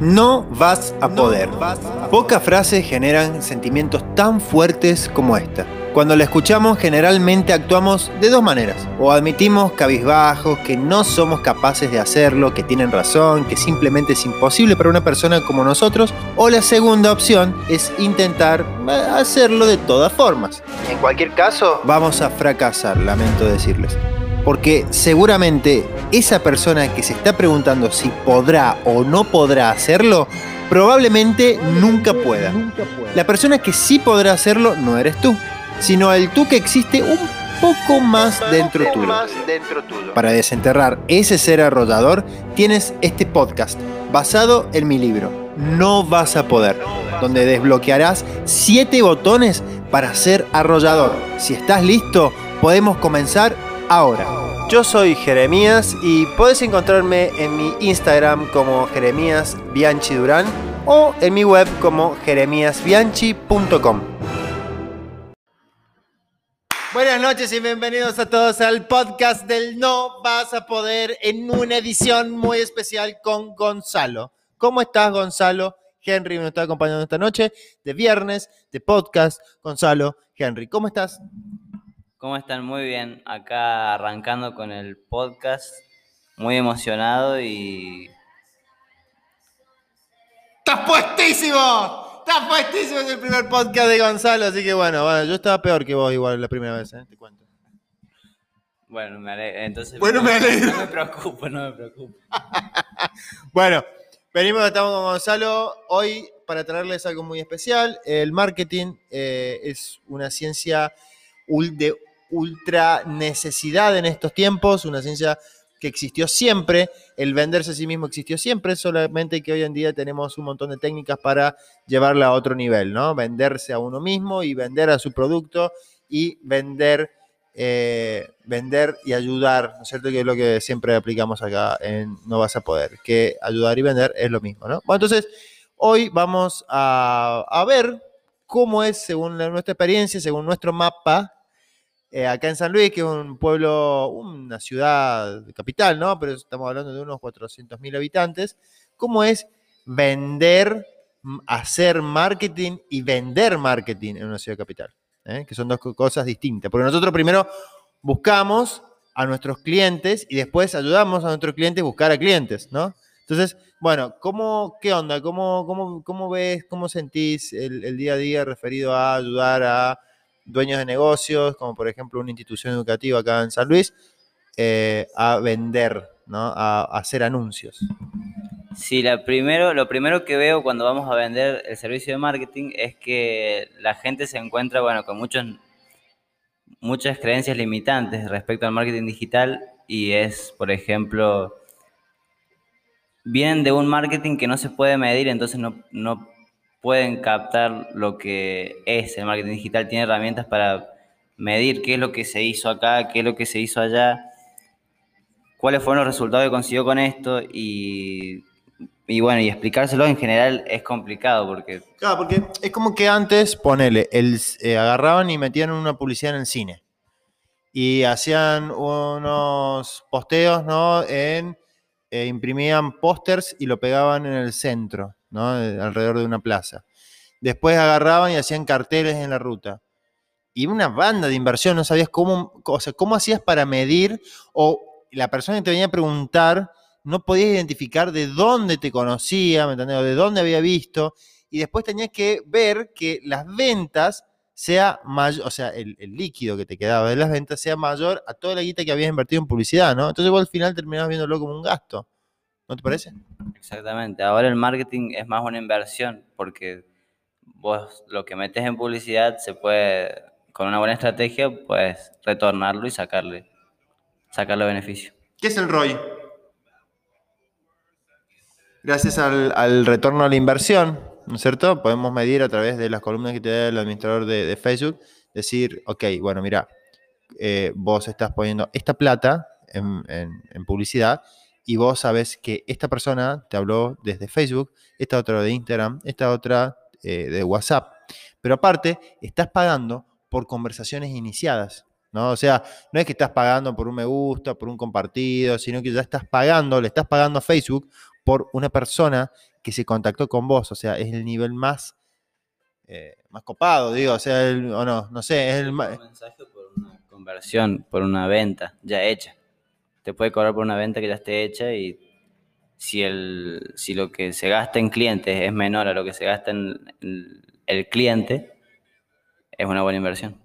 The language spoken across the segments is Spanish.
No vas a poder. Pocas frases generan sentimientos tan fuertes como esta. Cuando la escuchamos generalmente actuamos de dos maneras. O admitimos cabizbajos que no somos capaces de hacerlo, que tienen razón, que simplemente es imposible para una persona como nosotros. O la segunda opción es intentar eh, hacerlo de todas formas. En cualquier caso, vamos a fracasar, lamento decirles. Porque seguramente esa persona que se está preguntando si podrá o no podrá hacerlo, probablemente nunca pueda. La persona que sí podrá hacerlo no eres tú, sino el tú que existe un poco más dentro tuyo. Para desenterrar ese ser arrollador, tienes este podcast basado en mi libro, No vas a poder, donde desbloquearás 7 botones para ser arrollador. Si estás listo, podemos comenzar ahora. Yo soy Jeremías y puedes encontrarme en mi Instagram como Jeremías Bianchi Durán o en mi web como jeremíasbianchi.com. Buenas noches y bienvenidos a todos al podcast del No Vas a Poder en una edición muy especial con Gonzalo. ¿Cómo estás, Gonzalo? Henry me está acompañando esta noche de viernes de podcast. Gonzalo, Henry, ¿cómo estás? ¿Cómo están? Muy bien. Acá arrancando con el podcast. Muy emocionado y. ¡Estás puestísimo! ¡Estás puestísimo! Es el primer podcast de Gonzalo, así que bueno, bueno yo estaba peor que vos igual la primera vez, ¿eh? te cuento. Bueno, me alegro. Entonces, bueno, me alegro. No me preocupo, no me preocupo. bueno, venimos, estamos con Gonzalo hoy para traerles algo muy especial. El marketing eh, es una ciencia de ultra necesidad en estos tiempos, una ciencia que existió siempre, el venderse a sí mismo existió siempre, solamente que hoy en día tenemos un montón de técnicas para llevarla a otro nivel, ¿no? Venderse a uno mismo y vender a su producto y vender, eh, vender y ayudar, ¿no es cierto? Que es lo que siempre aplicamos acá en No vas a poder, que ayudar y vender es lo mismo, ¿no? Bueno, entonces, hoy vamos a, a ver cómo es, según nuestra experiencia, según nuestro mapa, eh, acá en San Luis, que es un pueblo, una ciudad capital, ¿no? Pero estamos hablando de unos 400.000 habitantes. ¿Cómo es vender, hacer marketing y vender marketing en una ciudad capital? ¿Eh? Que son dos cosas distintas. Porque nosotros primero buscamos a nuestros clientes y después ayudamos a nuestros clientes a buscar a clientes, ¿no? Entonces, bueno, ¿cómo, ¿qué onda? ¿Cómo, cómo, cómo ves, cómo sentís el día a día referido a ayudar a dueños de negocios, como por ejemplo una institución educativa acá en San Luis, eh, a vender, ¿no? a, hacer anuncios. Sí, la primero, lo primero que veo cuando vamos a vender el servicio de marketing es que la gente se encuentra bueno, con muchos, muchas creencias limitantes respecto al marketing digital y es, por ejemplo, vienen de un marketing que no se puede medir, entonces no, no pueden captar lo que es el marketing digital, tiene herramientas para medir qué es lo que se hizo acá, qué es lo que se hizo allá, cuáles fueron los resultados que consiguió con esto y, bueno, y explicárselo en general es complicado porque... Claro, porque es como que antes, ponele, el, eh, agarraban y metían una publicidad en el cine y hacían unos posteos, ¿no? En, eh, imprimían pósters y lo pegaban en el centro. Alrededor de una plaza. Después agarraban y hacían carteles en la ruta. Y una banda de inversión, no sabías cómo, o sea, cómo hacías para medir, o la persona que te venía a preguntar no podías identificar de dónde te conocía, ¿me entendés? O de dónde había visto, y después tenías que ver que las ventas sea mayor, o sea, el, líquido que te quedaba de las ventas sea mayor a toda la guita que habías invertido en publicidad, ¿no? Entonces vos al final terminabas viéndolo como un gasto. ¿No te parece? Exactamente. Ahora el marketing es más una inversión porque vos lo que metes en publicidad se puede, con una buena estrategia, pues retornarlo y sacarle, sacarle beneficio. ¿Qué es el ROI? Gracias al, retorno a la inversión, ¿no es cierto? Podemos medir a través de las columnas que te da el administrador de, Facebook, decir, ok, bueno, mira, eh, vos estás poniendo esta plata en, en publicidad y vos sabes que esta persona te habló desde Facebook, esta otra de Instagram, esta otra eh, de WhatsApp. Pero aparte, estás pagando por conversaciones iniciadas. ¿no? O sea, no es que estás pagando por un me gusta, por un compartido, sino que ya estás pagando, le estás pagando a Facebook por una persona que se contactó con vos. O sea, es el nivel más, eh, más copado, digo. O sea, el- o no, no sé, es el Un más... mensaje por una conversión, por una venta ya hecha. Te puede cobrar por una venta que ya esté hecha y si, el, si lo que se gasta en clientes es menor a lo que se gasta en, el cliente, es una buena inversión.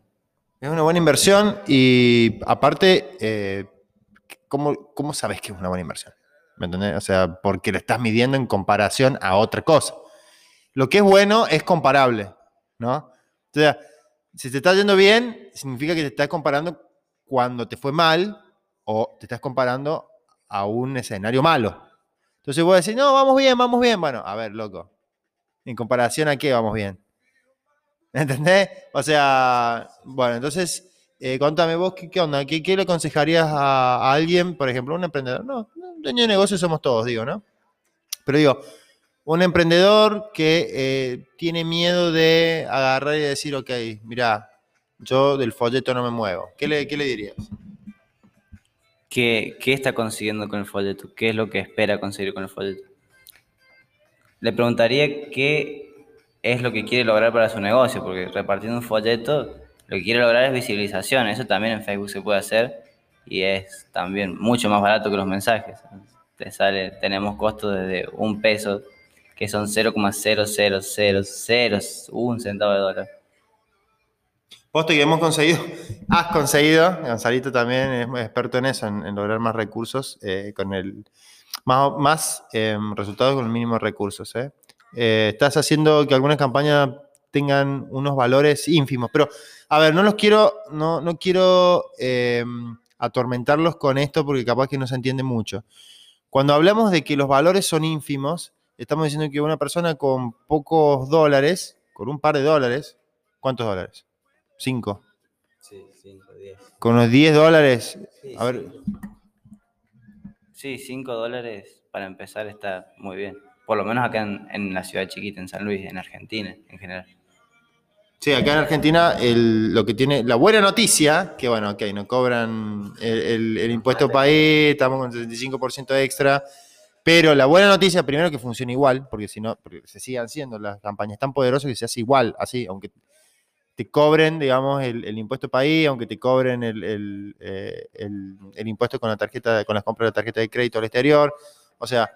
Es una buena inversión y aparte, eh, ¿cómo, cómo sabes que es una buena inversión? ¿Me entendés? O sea, porque lo estás midiendo en comparación a otra cosa. Lo que es bueno es comparable, ¿no? O sea, si te está yendo bien, significa que te estás comparando cuando te fue mal o te estás comparando a un escenario malo. Entonces vos decís, no, vamos bien, vamos bien. Bueno, a ver, loco. ¿En comparación a qué vamos bien? ¿Entendés? O sea, bueno, entonces, eh, contame vos, ¿qué, onda? ¿Qué, qué le aconsejarías a, a alguien, por ejemplo, un emprendedor? No, un dueño de negocio somos todos, digo, ¿no? Pero digo, un emprendedor que eh, tiene miedo de agarrar y decir, ok, mira, yo del folleto no me muevo. ¿Qué le, qué le dirías? ¿Qué, qué está consiguiendo con el folleto? ¿Qué es lo que espera conseguir con el folleto? Le preguntaría qué es lo que quiere lograr para su negocio, porque repartiendo un folleto, lo que quiere lograr es visibilización. Eso también en Facebook se puede hacer y es también mucho más barato que los mensajes. Te sale, tenemos costos desde un peso, que son 0,00001 centavo de dólar. Posto que hemos conseguido, has conseguido, Gonzalito también es experto en eso, en, lograr más recursos, eh, con el más, más eh, resultados con el mínimo de recursos. ¿eh? Eh, estás haciendo que algunas campañas tengan unos valores ínfimos, pero a ver, no los quiero, no, no quiero eh, atormentarlos con esto porque capaz que no se entiende mucho. Cuando hablamos de que los valores son ínfimos, estamos diciendo que una persona con pocos dólares, con un par de dólares, ¿cuántos dólares? Cinco. Sí, 5, 10. Con unos 10 dólares. A ver, Sí, 5 dólares para empezar está muy bien. Por lo menos acá en, en la ciudad chiquita, en San Luis, en Argentina en general. sí, acá en Argentina el- lo que tiene, la buena noticia, que bueno, ok, no cobran el, el- el impuesto país, estamos con 75% extra, pero la buena noticia, primero que funciona igual, porque si no, porque se sigan haciendo las campañas tan poderosas que se hace igual, así, aunque cobren, digamos, el, el impuesto país, aunque te cobren eh, el- el impuesto con la tarjeta, con las compras de la tarjeta de crédito al exterior, o sea,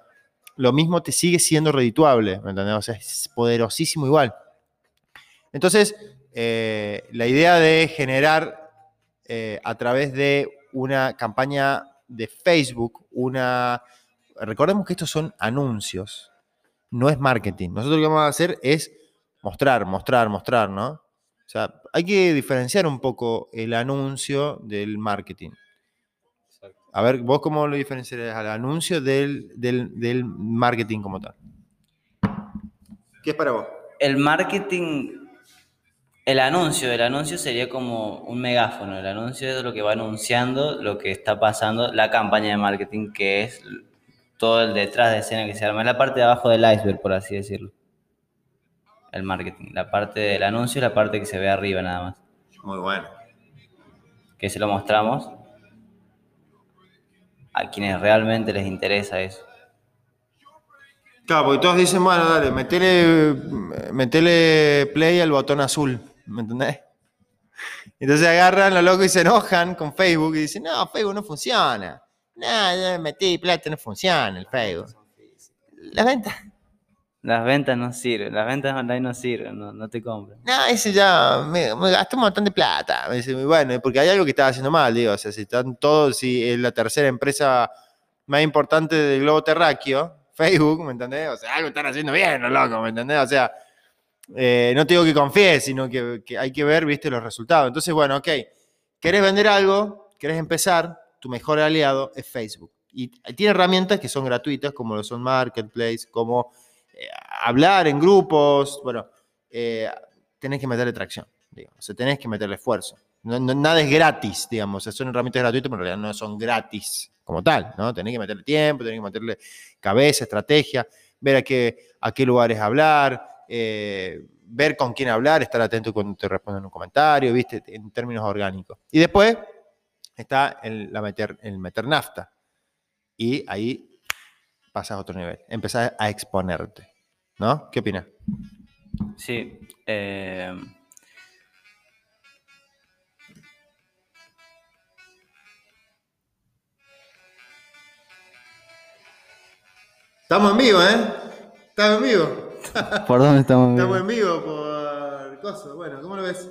lo mismo te sigue siendo redituable, ¿me entendés? O sea, es poderosísimo igual. Entonces, eh, la idea de generar eh, a través de una campaña de Facebook, una... Recordemos que estos son anuncios, no es marketing. Nosotros lo que vamos a hacer es mostrar, mostrar, mostrar, ¿no? O sea, hay que diferenciar un poco el anuncio del marketing. A ver, ¿vos cómo lo diferenciarías al anuncio del, del- del marketing como tal? ¿Qué es para vos? El marketing, el anuncio, el anuncio sería como un megáfono. El anuncio es lo que va anunciando lo que está pasando, la campaña de marketing, que es todo el detrás de escena que se arma. Es la parte de abajo del iceberg, por así decirlo. El marketing. La parte del anuncio es la parte que se ve arriba nada más. Muy bueno. Que se lo mostramos a quienes realmente les interesa eso. Claro, porque todos dicen, bueno, dale, metele, metele play al botón azul, ¿me entendés? Entonces agarran los locos y se enojan con Facebook y dicen, no, Facebook no funciona. No, ya metí plata, no funciona el Facebook. Las ventas. Las ventas no sirven, las ventas online no sirven, no, no te compran. No, ese ya me, me gasté un montón de plata. Me dice, bueno, porque hay algo que estaba haciendo mal, digo, o sea, si están todos, si es la tercera empresa más importante del globo terráqueo, Facebook, ¿me entendés? O sea, algo están haciendo bien, los locos, ¿me entendés? O sea, eh, no te digo que confíes, sino que, que hay que ver, viste, los resultados. Entonces, bueno, ok, querés vender algo, querés empezar, tu mejor aliado es Facebook. Y tiene herramientas que son gratuitas, como lo son Marketplace, como eh, hablar en grupos, bueno, eh, tenés que meterle tracción, digamos, o sea, tenés que meterle esfuerzo. No- no- nada es gratis, digamos, son herramientas gratuitas, pero en realidad no son gratis como tal, ¿no? Tenés que meterle tiempo, tenés que meterle cabeza, estrategia, ver a qué, a qué lugares hablar, eh, ver con quién hablar, estar atento cuando te responden un comentario, ¿viste? En términos orgánicos. Y después está el, la meter, el meter nafta. Y ahí pasas a otro nivel, empezás a exponerte. ¿No? ¿Qué opinas? Sí. eh, Estamos en vivo, ¿eh? Estamos en vivo. ¿Por dónde estamos? Estamos en vivo por coso. Bueno, ¿cómo lo ves?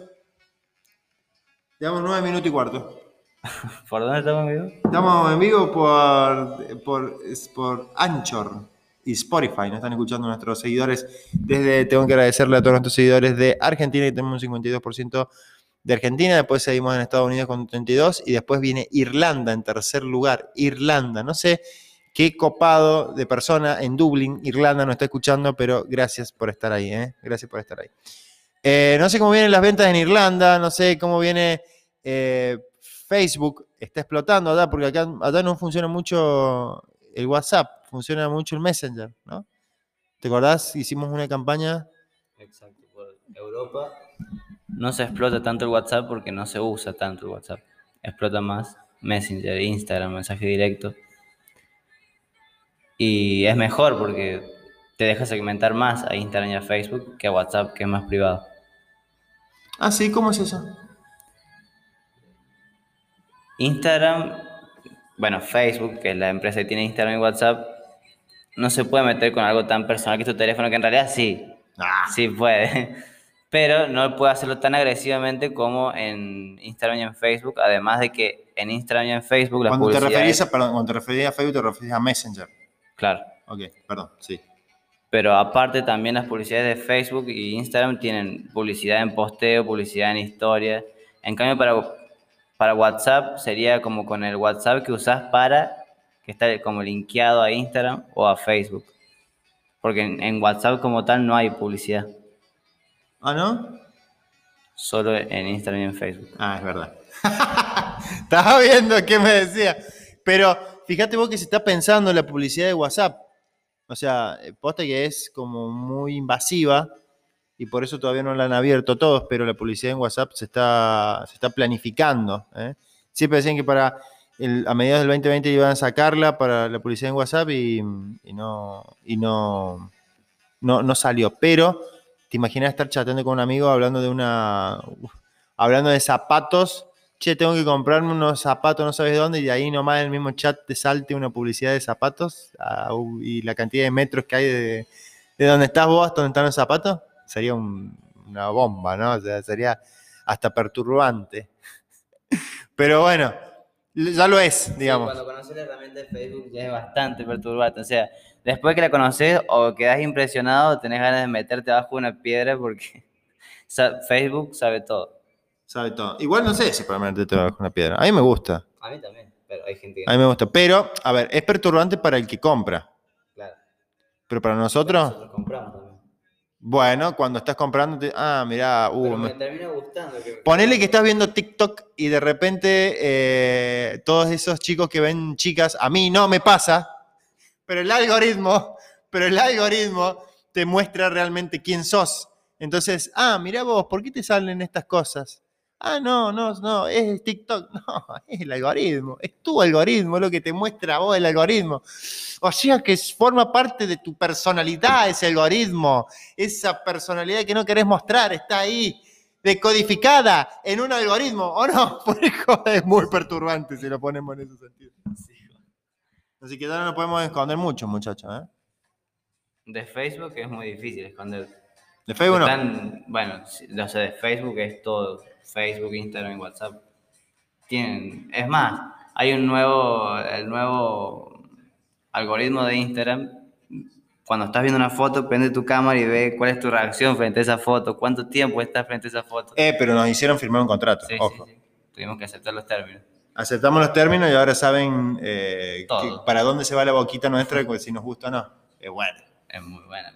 Llevamos nueve minutos y cuarto. ¿Por dónde estamos en vivo? Estamos en vivo por, por, por Anchor y Spotify. Nos están escuchando nuestros seguidores. Desde, tengo que agradecerle a todos nuestros seguidores de Argentina, que tenemos un 52% de Argentina. Después seguimos en Estados Unidos con 32%. Y después viene Irlanda en tercer lugar. Irlanda. No sé qué copado de persona en Dublín, Irlanda, nos está escuchando, pero gracias por estar ahí. ¿eh? Gracias por estar ahí. Eh, no sé cómo vienen las ventas en Irlanda. No sé cómo viene. eh, Facebook está explotando acá porque acá, acá no funciona mucho el WhatsApp, funciona mucho el Messenger, ¿no? ¿Te acordás? Hicimos una campaña. Exacto, por Europa. No se explota tanto el WhatsApp porque no se usa tanto el WhatsApp. Explota más Messenger, Instagram, mensaje directo. Y es mejor porque te deja segmentar más a Instagram y a Facebook que a WhatsApp, que es más privado. Ah, sí, ¿cómo es eso? Instagram, bueno, Facebook, que es la empresa que tiene Instagram y WhatsApp, no se puede meter con algo tan personal que tu teléfono, que en realidad sí, Ah, sí puede, pero no puede hacerlo tan agresivamente como en Instagram y en Facebook, además de que en Instagram y en Facebook las cuando te publicidades... referís a, perdón, cuando te referís a Facebook, te referís a Messenger. Claro, Ok, perdón, sí. pero aparte también las publicidades de Facebook y Instagram tienen publicidad en posteo, publicidad en historia. En cambio, para, para WhatsApp sería como con el WhatsApp que usás para, que está como linkeado a Instagram o a Facebook. Porque en, en WhatsApp como tal no hay publicidad, Ah, ¿no? solo en Instagram y en Facebook. Ah, es verdad. Estaba viendo qué me decía. Pero fíjate vos que se está pensando en la publicidad de WhatsApp. O sea, eh, posta que es como muy invasiva y por eso todavía no la han abierto todos, pero la publicidad en WhatsApp se está, se está planificando. ¿eh? Siempre decían que para el- a mediados del 2020 iban a sacarla para la publicidad en WhatsApp y, y no, y no, no, no salió. Pero te imaginas estar chateando con un amigo hablando de una. hablando de zapatos. Che, tengo que comprarme unos zapatos, no sabes dónde, y ahí nomás en el mismo chat te salte una publicidad de zapatos ah, y la cantidad de metros que hay de, de donde estás vos hasta donde están los zapatos, sería un- una bomba, ¿no? O sea, sería hasta perturbante. Pero bueno, ya lo es, digamos. cuando conoces la herramienta de Facebook ya es bastante perturbante. O sea, después que la conoces o quedas impresionado o tenés ganas de meterte abajo de una piedra porque Facebook sabe todo. Sabe todo. Igual no sé si para meterte bajo una piedra. A mí me gusta. A mí también, pero hay gente A mí me gusta. Pero, a ver, es perturbante para el que compra. Claro. Pero para nosotros, Nosotros compramos. Bueno, cuando estás comprando, te- ah, mirá, uh, Pero me- me termina gustando. Que... Ponele que estás viendo TikTok y de repente eh, todos esos chicos que ven chicas, a mí no me pasa, pero el algoritmo, pero el algoritmo te muestra realmente quién sos. Entonces, ah, mirá vos, ¿por qué te salen estas cosas? Ah, no, no, no, es TikTok. No, es el algoritmo, es tu algoritmo, es lo que te muestra a vos el algoritmo. O sea que forma parte de tu personalidad ese algoritmo, esa personalidad que no querés mostrar, está ahí decodificada en un algoritmo, ¿o no? Por es muy perturbante si lo ponemos en ese sentido. Así que ya no nos podemos esconder mucho, muchachos. ¿eh? De Facebook es muy difícil esconder. De Facebook no. Están- bueno, sí, o sea, de Facebook es todo. Facebook, Instagram y WhatsApp. Tienen, es más, hay un nuevo, el nuevo algoritmo de Instagram. Cuando estás viendo una foto, prende tu cámara y ve cuál es tu reacción frente a esa foto, cuánto tiempo estás frente a esa foto. Eh, pero nos hicieron firmar un contrato, Sí, ojo. sí. Tuvimos que aceptar los términos. Aceptamos los términos y ahora saben eh, que- para dónde se va la boquita nuestra, si nos gusta o no. Es bueno. Es muy buena.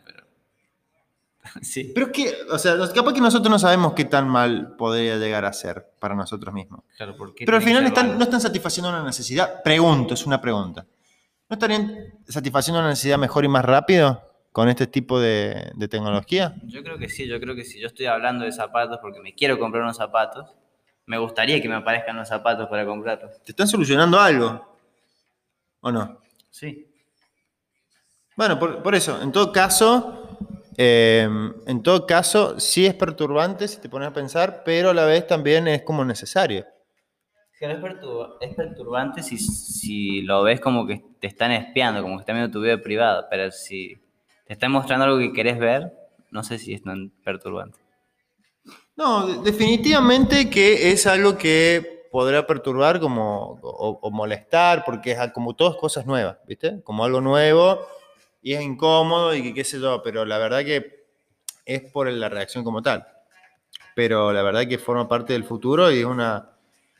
sí. Pero es que, o sea, capaz que nosotros no sabemos qué tan mal podría llegar a ser para nosotros mismos. Claro, ¿por qué Pero al final están- no están satisfaciendo una necesidad. Pregunto, es una pregunta. ¿No estarían satisfaciendo una necesidad mejor y más rápido con este tipo de, de tecnología? Yo creo que sí, yo creo que si yo estoy hablando de zapatos porque me quiero comprar unos zapatos, me gustaría que me aparezcan los zapatos para comprarlos. ¿Te están solucionando algo? ¿O no? Sí. Bueno, por, por eso, en todo caso, Eh, en todo caso, sí es perturbante si te pones a pensar, pero a la vez también es como necesario. Pero es, perturba- es perturbante si, si lo ves como que te están espiando, como que están viendo tu vida privada, pero si te están mostrando algo que querés ver, no sé si es tan perturbante. No, de- definitivamente que es algo que podrá perturbar como, o, o molestar, porque es como todas cosas nuevas, ¿viste? Como algo nuevo y es incómodo y que qué sé yo, pero la verdad que es por la reacción como tal. Pero la verdad que forma parte del futuro y es una,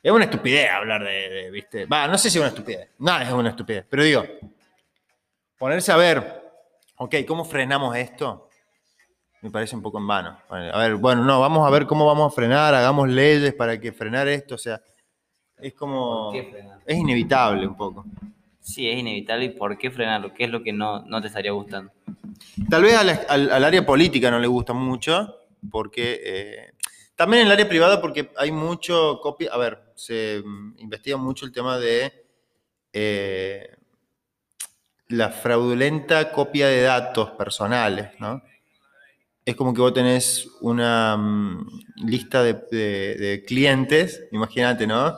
es una estupidez hablar de, de, ¿viste? Va, no sé si es una estupidez, nada es una estupidez, pero digo, ponerse a ver, ok, ¿cómo frenamos esto? me parece un poco en vano. Bueno, A ver, bueno, no, vamos a ver cómo vamos a frenar, hagamos leyes para que frenar esto, o sea, es como... Es inevitable un poco. Sí, es inevitable. ¿Y por qué frenarlo? ¿Qué es lo que no, no te estaría gustando? Tal vez la- al, al área política no le gusta mucho, porque... eh, también en el área privada porque hay mucho copia... A ver, se mm, investiga mucho el tema de eh, la fraudulenta copia de datos personales, ¿no? es como que vos tenés una mm, lista de- de clientes, imagínate, ¿no?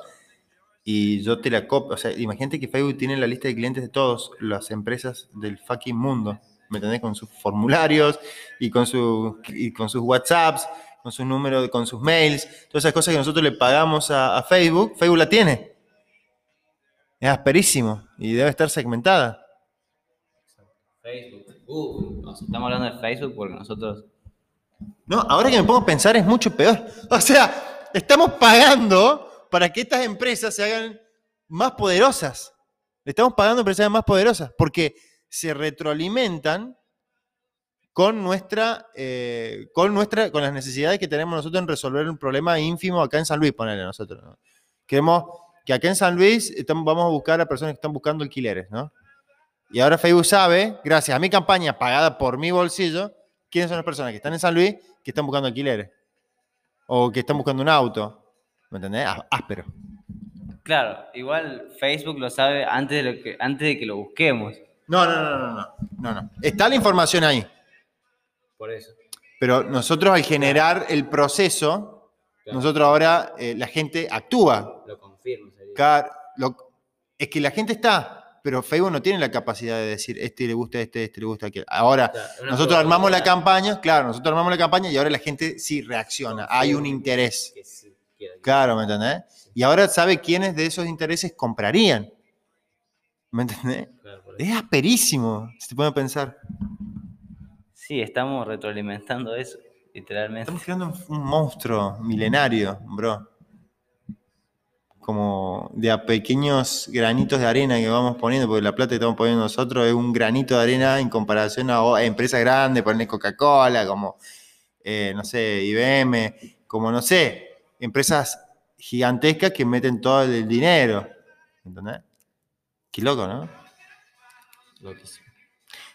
Y yo te la copio, o sea, imagínate que Facebook tiene la lista de clientes de todas las empresas del fucking mundo, ¿me entendés? Con sus formularios y con, su, y con sus WhatsApps, con sus números, con sus mails, todas esas cosas que nosotros le pagamos a, a Facebook, Facebook la tiene. Es asperísimo y debe estar segmentada. Facebook, Google. Sea, estamos hablando de Facebook porque nosotros... No, ahora que me pongo a pensar es mucho peor. O sea, estamos pagando para que estas empresas se hagan más poderosas. Le estamos pagando hagan más poderosas porque se retroalimentan con nuestra, eh, con nuestra, con las necesidades que tenemos nosotros en resolver un problema ínfimo acá en San Luis, ponerle nosotros. ¿no? Queremos que acá en San Luis vamos a buscar a personas que están buscando alquileres, ¿no? Y ahora Facebook sabe, gracias a mi campaña pagada por mi bolsillo, quiénes son las personas que están en San Luis que están buscando alquileres. O que están buscando un auto. ¿Me entendés? Áspero. Claro, igual Facebook lo sabe antes de, lo que, antes de que lo busquemos. No, no, no, no, no, no, no. Está la información ahí. Por eso. Pero nosotros al generar el proceso, nosotros ahora, eh, la gente actúa. Lo confirmo. Sería. Car- lo- es que la gente está, pero Facebook no tiene la capacidad de decir, este le gusta este, este le gusta aquel. Ahora, Claro, nosotros armamos la campaña, claro, nosotros armamos la campaña y ahora la gente sí reacciona. Hay un interés. que sí quiera Claro, ¿me entendés? Y ahora sabe quiénes de esos intereses comprarían. ¿Me entendés? Claro. Es asperísimo, si te a pensar. Sí, estamos retroalimentando eso, literalmente. Estamos creando un, monstruo milenario, bro. Como de a pequeños granitos de arena que vamos poniendo, porque la plata que estamos poniendo nosotros es un granito de arena en comparación a, empresas grandes, poner Coca-Cola, como, eh, no sé, IBM, como, no sé, empresas gigantescas que meten todo el dinero. ¿Entendés? Qué loco, ¿no? Loquísimo.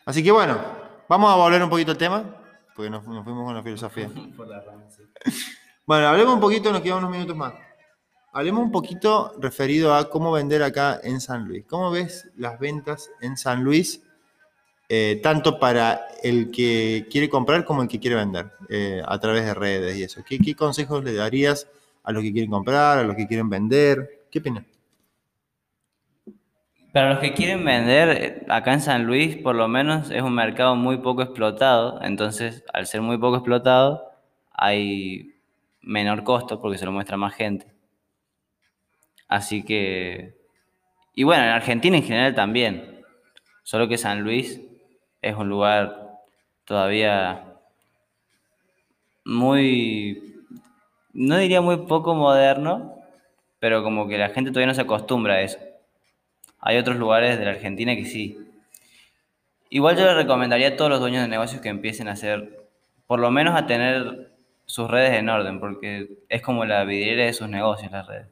Así que bueno, vamos a volver un poquito al tema, porque nos, nos fuimos con la filosofía. Por la rama, sí. Bueno, hablemos un poquito, nos quedan unos minutos más. Hablemos un poquito referido a cómo vender acá en San Luis. ¿Cómo ves las ventas en San Luis, eh, tanto para el que quiere comprar como el que quiere vender, eh, a través de redes y eso? ¿Qué, qué consejos le darías a los que quieren comprar, a los que quieren vender? ¿Qué opinas? Para los que quieren vender, eh, acá en San Luis por lo menos es un mercado muy poco explotado, entonces al ser muy poco explotado hay menor costo porque se lo muestra más gente. Así que... Y bueno, en Argentina en general también, solo que San Luis es un lugar todavía muy... No diría muy poco moderno, pero como que la gente todavía no se acostumbra a eso. Hay otros lugares de la Argentina que sí. Igual yo le recomendaría a todos los dueños de negocios que empiecen a hacer, por lo menos a tener sus redes en orden, porque es como la vidriera de sus negocios las redes.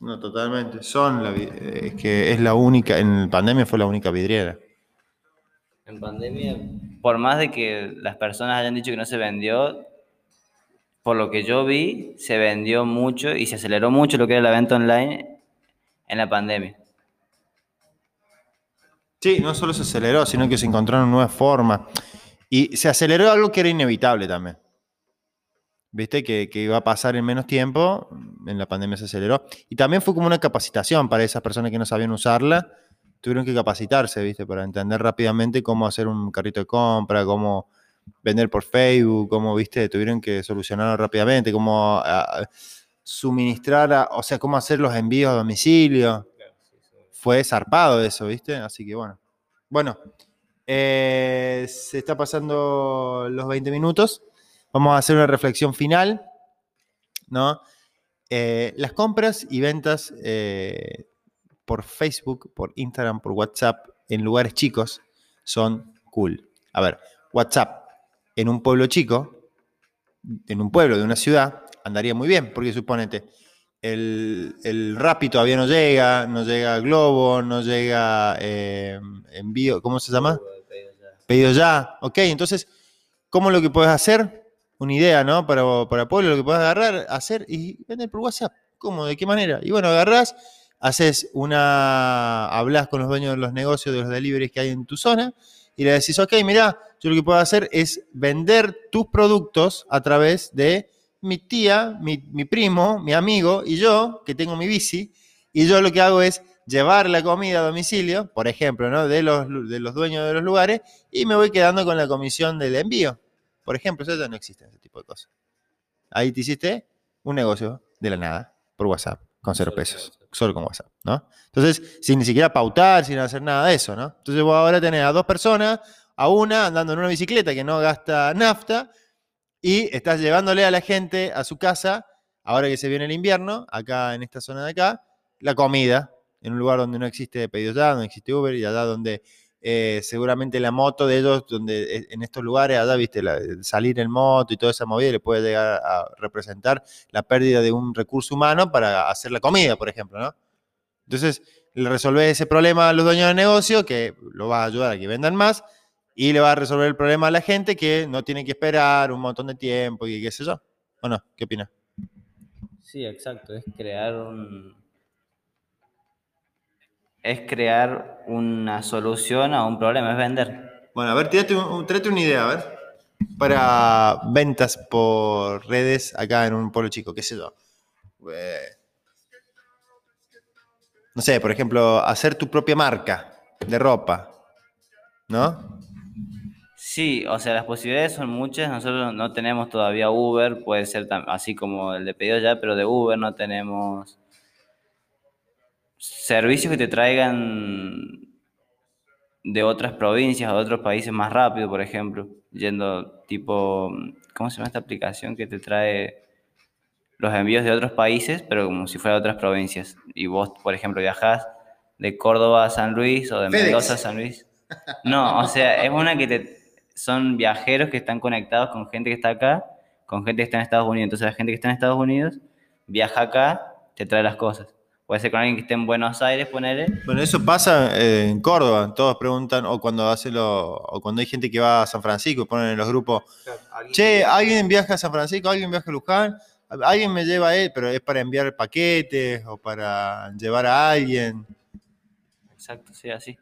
No, totalmente. Son la, eh, es que es la única, en pandemia fue la única vidriera. En pandemia, por más de que las personas hayan dicho que no se vendió, por lo que yo vi, se vendió mucho y se aceleró mucho lo que era la venta online en la pandemia. Sí, no solo se aceleró, sino que se encontraron nuevas formas. Y se aceleró algo que era inevitable también. ¿Viste? Que, que, iba a pasar en menos tiempo, en la pandemia se aceleró. Y también fue como una capacitación para esas personas que no sabían usarla. Tuvieron que capacitarse, ¿viste? Para entender rápidamente cómo hacer un carrito de compra, cómo vender por Facebook, cómo, ¿viste? Tuvieron que solucionarlo rápidamente, cómo uh, suministrar, a, o sea, cómo hacer los envíos a domicilio. Fue zarpado eso, ¿viste? Así que bueno. Bueno, eh, se está pasando los 20 minutos. Vamos a hacer una reflexión final, ¿no? Eh, las compras y ventas eh, por Facebook, por Instagram, por WhatsApp en lugares chicos son cool. A ver, WhatsApp en un pueblo chico, en un pueblo de una ciudad, andaría muy bien, porque suponete, el, el Rappi todavía no llega, no llega Globo, no llega eh, envío, ¿cómo se llama? Pedido ya. Ok, entonces, ¿cómo lo que puedes hacer? Una idea, ¿no? Para, para Pueblo, lo que puedes agarrar, hacer y vender por WhatsApp. ¿Cómo? ¿De qué manera? Y bueno, agarrás, haces una. hablas con los dueños de los negocios, de los deliveries que hay en tu zona, y le decís, ok, mira, yo lo que puedo hacer es vender tus productos a través de mi tía, mi, mi, primo, mi amigo y yo, que tengo mi bici, y yo lo que hago es llevar la comida a domicilio, por ejemplo, ¿no? de, los, de los dueños de los lugares, y me voy quedando con la comisión del envío. Por ejemplo, eso ya no existe, ese tipo de cosas. Ahí te hiciste un negocio de la nada, por WhatsApp, con cero pesos, solo con WhatsApp, ¿no? Entonces, sin ni siquiera pautar, sin hacer nada de eso, ¿no? Entonces vos ahora tenés a dos personas, a una andando en una bicicleta que no gasta nafta, y estás llevándole a la gente a su casa, ahora que se viene el invierno, acá en esta zona de acá, la comida, en un lugar donde no existe pedidos ya, donde existe Uber, y allá donde eh, seguramente la moto de ellos, donde eh, en estos lugares, allá, viste, salir en moto y toda esa movida le puede llegar a representar la pérdida de un recurso humano para hacer la comida, por ejemplo, ¿no? Entonces, le resolver ese problema a los dueños de negocio, que lo va a ayudar a que vendan más, y le va a resolver el problema a la gente que no tiene que esperar un montón de tiempo y qué sé yo. ¿O no? ¿Qué opinas? Sí, exacto. Es crear un. Es crear una solución a un problema, es vender. Bueno, a ver, tírate, un, una idea, a ver. Para ventas por redes acá en un pueblo chico, qué sé yo. Eh, no sé, por ejemplo, hacer tu propia marca de ropa, ¿no? Sí, o sea, las posibilidades son muchas. Nosotros no tenemos todavía Uber, puede ser así como el de pedido ya, pero de Uber no tenemos servicios que te traigan de otras provincias o de otros países más rápido, por ejemplo, yendo tipo, ¿cómo se llama esta aplicación que te trae los envíos de otros países, pero como si fuera de otras provincias? Y vos, por ejemplo, viajás de Córdoba a San Luis o de Mendoza a San Luis. No, o sea, es una que te son viajeros que están conectados con gente que está acá, con gente que está en Estados Unidos. Entonces la gente que está en Estados Unidos viaja acá, te trae las cosas. Puede ser con alguien que esté en Buenos Aires, ponele. Bueno, eso pasa eh, en Córdoba. Todos preguntan, o cuando hace lo, o cuando hay gente que va a San Francisco, ponen en los grupos, che, ¿alguien viaja a San Francisco? ¿Alguien viaja a Luján? Alguien me lleva a él, pero es para enviar paquetes o para llevar a alguien. Exacto, sí, así.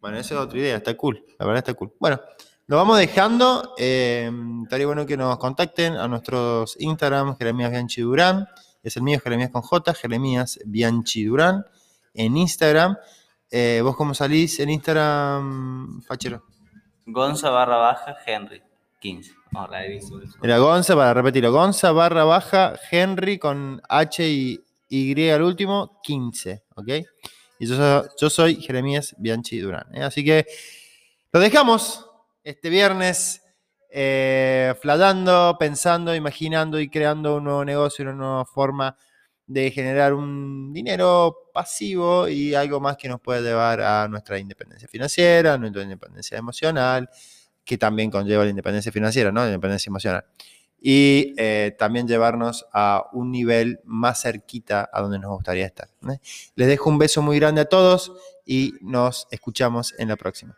Bueno, esa es otra idea, está cool, la verdad está cool. Bueno, lo vamos dejando. Eh, estaría bueno que nos contacten a nuestros Instagram, Jeremías Bianchi Durán. Es el mío, Jeremías con J, Jeremías Bianchi Durán. En Instagram. Eh, ¿Vos cómo salís en Instagram, Fachero? Gonza barra baja Henry 15. Oh, la Era Gonza, para repetirlo. Gonza barra baja Henry con H y Y al último, 15. ¿Ok? Y yo, yo soy Jeremías Bianchi Durán. ¿eh? Así que lo dejamos este viernes eh, fladando, pensando, imaginando y creando un nuevo negocio, una nueva forma de generar un dinero pasivo y algo más que nos pueda llevar a nuestra independencia financiera, nuestra independencia emocional, que también conlleva la independencia financiera, ¿no? La independencia emocional. Y eh, también llevarnos a un nivel más cerquita a donde nos gustaría estar. ¿eh? Les dejo un beso muy grande a todos y nos escuchamos en la próxima.